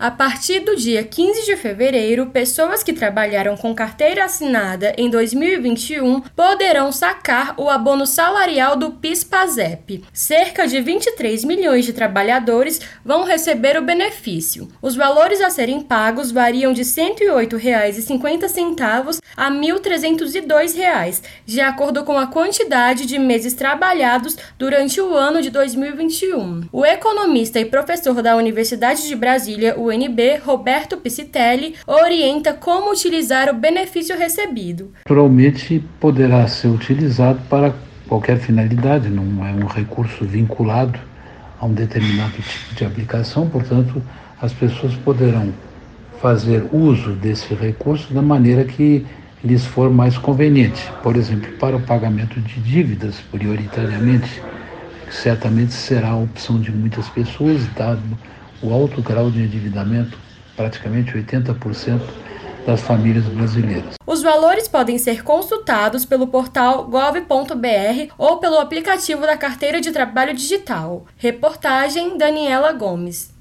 A partir do dia 15 de fevereiro, pessoas que trabalharam com carteira assinada em 2021 poderão sacar o abono salarial do PIS/PASEP. Cerca de 23 milhões de trabalhadores vão receber o benefício. Os valores a serem pagos variam de R$ 108,50 a R$ 1.302, de acordo com a quantidade de meses trabalhados durante o ano de 2021. O economista e professor da Universidade de Brasília, o UNB, Roberto Piscitelli, orienta como utilizar o benefício recebido. Naturalmente, poderá ser utilizado para qualquer finalidade, não é um recurso vinculado a um determinado tipo de aplicação, portanto, as pessoas poderão fazer uso desse recurso da maneira que lhes for mais conveniente. Por exemplo, para o pagamento de dívidas, prioritariamente, certamente será a opção de muitas pessoas, dado o alto grau de endividamento, praticamente 80% das famílias brasileiras. Os valores podem ser consultados pelo portal gov.br ou pelo aplicativo da Carteira de Trabalho Digital. Reportagem Daniela Gomes.